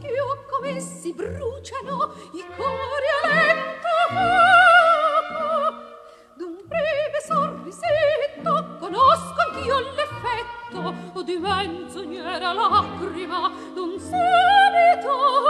ch'io com'essi bruciano i cori lento D'un breve sorrisetto conosco l'effetto di menzognera lacrima d'un subito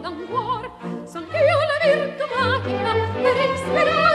dall'amor son io la virtù matica per esperare